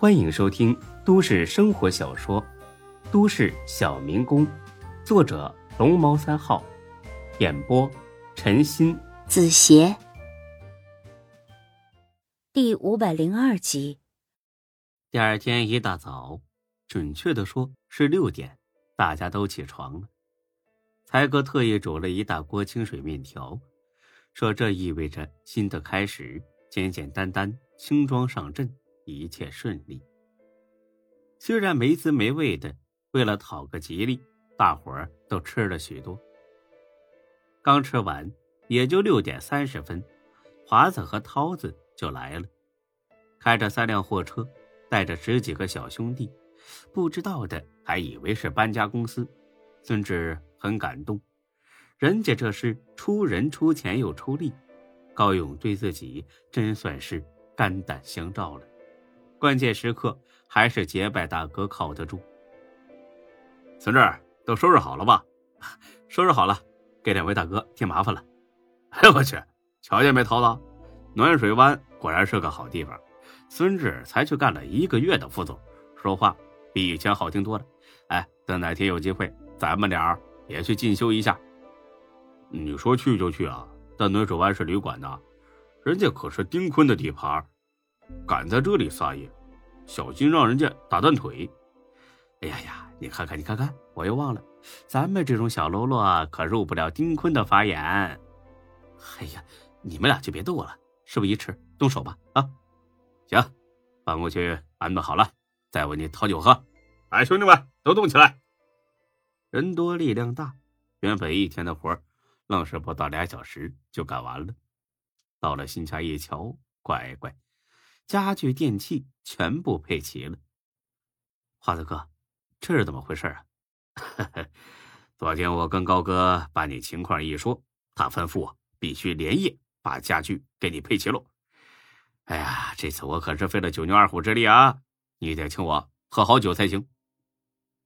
欢迎收听都市生活小说《都市小民工》，作者龙猫三号，演播陈鑫、子邪，第五百零二集。第二天一大早，准确的说是六点，大家都起床了。才哥特意煮了一大锅清水面条，说这意味着新的开始，简简单单，轻装上阵，一切顺利。虽然没滋没味的，为了讨个吉利，大伙儿都吃了许多。刚吃完，也就六点三十分，华子和涛子就来了，开着三辆货车，带着十几个小兄弟，不知道的还以为是搬家公司。孙志很感动，人家这是出人出钱又出力，高勇对自己真算是肝胆相照了。关键时刻还是结拜大哥靠得住。孙志，都收拾好了吧？收拾好了，给两位大哥添麻烦了。哎呦我去，瞧见没，涛子，暖水湾果然是个好地方。孙志才去干了一个月的副总，说话比以前好听多了。哎，等哪天有机会。咱们俩也去进修一下。你说去就去啊？但暖水湾是旅馆的，人家可是丁坤的地盘，敢在这里撒野，小心让人家打断腿。哎呀呀，你看看，你看看，我又忘了，咱们这种小喽啰，可入不了丁坤的法眼。哎呀，你们俩就别逗我了，事不宜迟，动手吧！啊，行，搬过去安顿好了，再为你讨酒喝。哎，兄弟们都动起来！人多力量大，原本一天的活愣是不到俩小时就干完了。到了新家一瞧，乖乖，家具电器全部配齐了。华子哥，这是怎么回事啊？昨天我跟高哥把你情况一说，他吩咐我必须连夜把家具给你配齐喽。哎呀，这次我可是费了九牛二虎之力啊！你得请我喝好酒才行。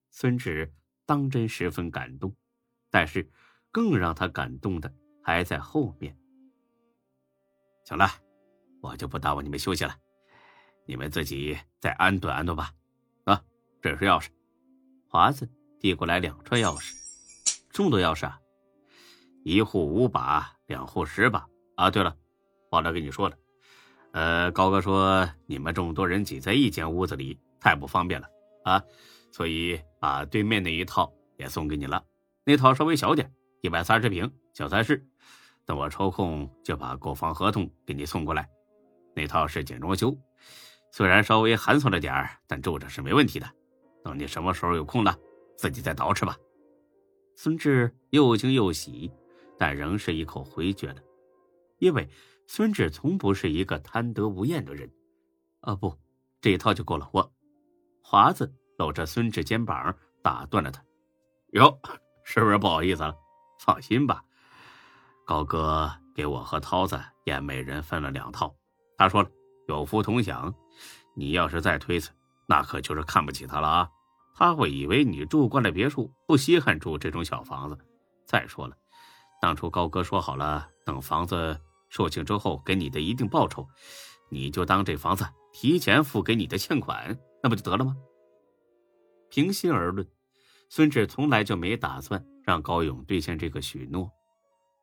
孙志。当真十分感动，但是更让他感动的还在后面。行了，我就不耽误你们休息了，你们自己再安顿安顿吧。啊，这是钥匙。华子递过来两串钥匙，这么多钥匙啊？一户五把，两户十把。啊，对了，忘了跟你说了，呃，高哥说你们这么多人挤在一间屋子里太不方便了啊。所以把对面那一套也送给你了，那套稍微小点，一百三十平小三室。等我抽空就把购房合同给你送过来。那套是简装修，虽然稍微寒酸了点儿但住着是没问题的。等你什么时候有空了，自己再捯饬吧。孙志又惊又喜，但仍是一口回绝了，因为孙志从不是一个贪得无厌的人。啊，不，这一套就够了。我华子。搂着孙志肩膀，打断了他：“哟，是不是不好意思了？放心吧，高哥给我和涛子也每人分了两套。他说了，有福同享。你要是再推辞，那可就是看不起他了啊！他会以为你住惯了别墅，不稀罕住这种小房子。再说了，当初高哥说好了，等房子售罄之后给你的一定报酬，你就当这房子提前付给你的欠款，那不就得了吗？”平心而论，孙志从来就没打算让高勇兑现这个许诺。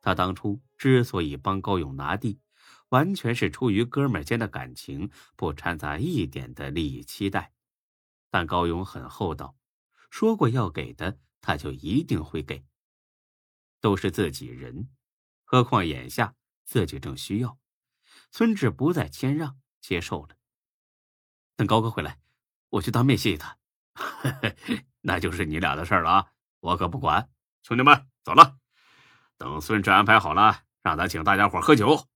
他当初之所以帮高勇拿地，完全是出于哥们间的感情，不掺杂一点的利益期待。但高勇很厚道，说过要给的，他就一定会给。都是自己人，何况眼下自己正需要，孙志不再谦让，接受了。等高哥回来，我去当面谢谢他。那就是你俩的事了啊，我可不管。兄弟们，走了。等孙志安排好了，让他请大家伙喝酒。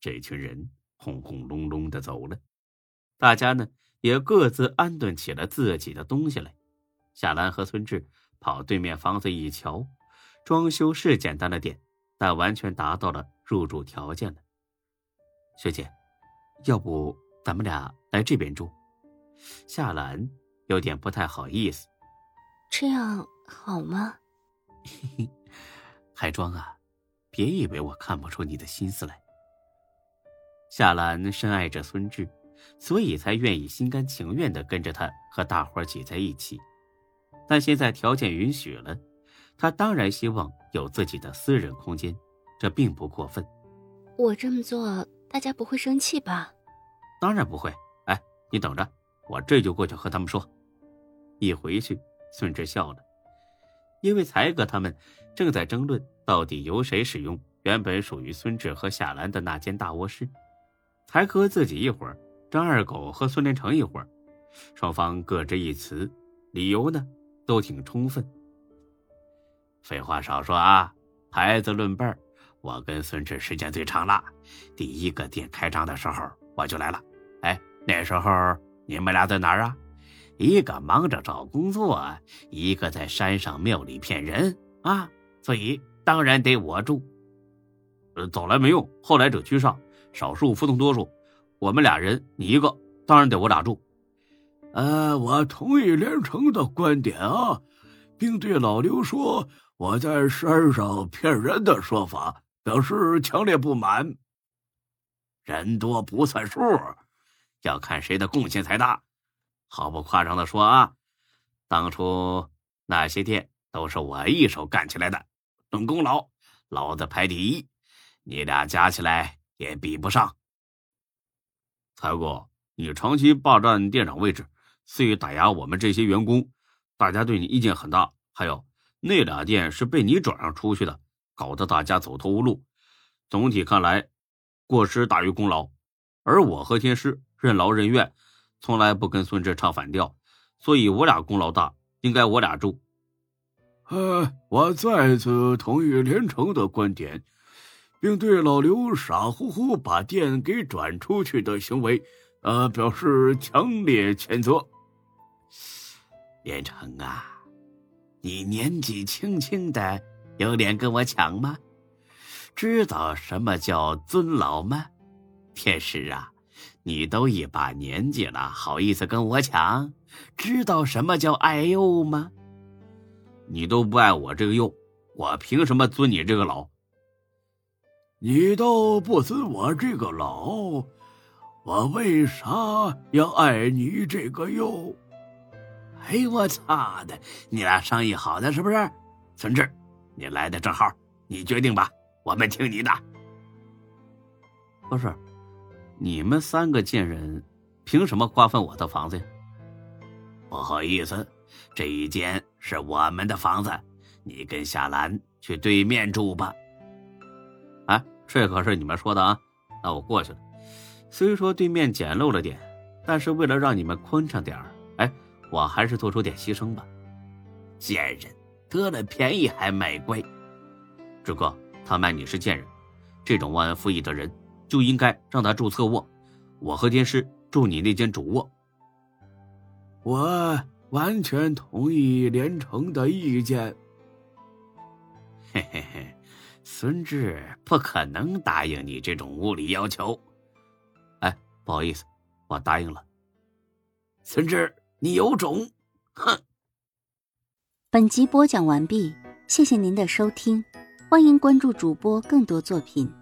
这群人轰轰隆隆的走了，大家呢也各自安顿起了自己的东西来。夏兰和孙志跑对面房子一瞧，装修是简单了点，但完全达到了入住条件了。学姐，要不咱们俩来这边住？夏兰。有点不太好意思，这样好吗？嘿嘿，海庄啊，别以为我看不出你的心思来。夏兰深爱着孙志，所以才愿意心甘情愿的跟着他和大伙挤在一起。但现在条件允许了，他当然希望有自己的私人空间，这并不过分。我这么做，大家不会生气吧？当然不会。哎，你等着，我这就过去和他们说。一回去，孙志笑了，因为才哥他们正在争论到底由谁使用原本属于孙志和夏兰的那间大卧室。才哥自己一会儿，张二狗和孙连成一会儿，双方各执一词，理由呢都挺充分。废话少说啊，孩子论辈儿，我跟孙志时间最长了。第一个店开张的时候我就来了，哎，那时候你们俩在哪儿啊？一个忙着找工作，一个在山上庙里骗人啊，所以当然得我住。呃，早来没用，后来者居上，少数服从多数。我们俩人，你一个，当然得我俩住。呃，我同意连城的观点啊，并对老刘说我在山上骗人的说法表示强烈不满。人多不算数，要看谁的贡献才大。毫不夸张的说啊，当初那些店都是我一手干起来的，论功劳，老子排第一，你俩加起来也比不上。才哥，你长期霸占店长位置，肆意打压我们这些员工，大家对你意见很大。还有那俩店是被你转让出去的，搞得大家走投无路。总体看来，过失大于功劳，而我和天师任劳任怨。从来不跟孙志唱反调，所以我俩功劳大，应该我俩住。呃，我再次同意连城的观点，并对老刘傻乎乎把店给转出去的行为，呃，表示强烈谴责。连城啊，你年纪轻轻的，有脸跟我抢吗？知道什么叫尊老吗？天师啊！你都一把年纪了，好意思跟我抢？知道什么叫爱幼吗？你都不爱我这个幼，我凭什么尊你这个老？你都不尊我这个老，我为啥要爱你这个幼？哎，我操的！你俩商议好的是不是？存志，你来的正好，你决定吧，我们听你的。不是。你们三个贱人，凭什么瓜分我的房子呀？不好意思，这一间是我们的房子，你跟夏兰去对面住吧。哎，这可是你们说的啊！那我过去了。虽说对面简陋了点，但是为了让你们宽敞点儿，哎，我还是做出点牺牲吧。贱人，得了便宜还卖乖。志哥，他卖你是贱人，这种忘恩负义的人。就应该让他住侧卧，我和天师住你那间主卧。我完全同意连城的意见。嘿嘿嘿，孙志不可能答应你这种无理要求。哎，不好意思，我答应了。孙志，你有种！哼。本集播讲完毕，谢谢您的收听，欢迎关注主播更多作品。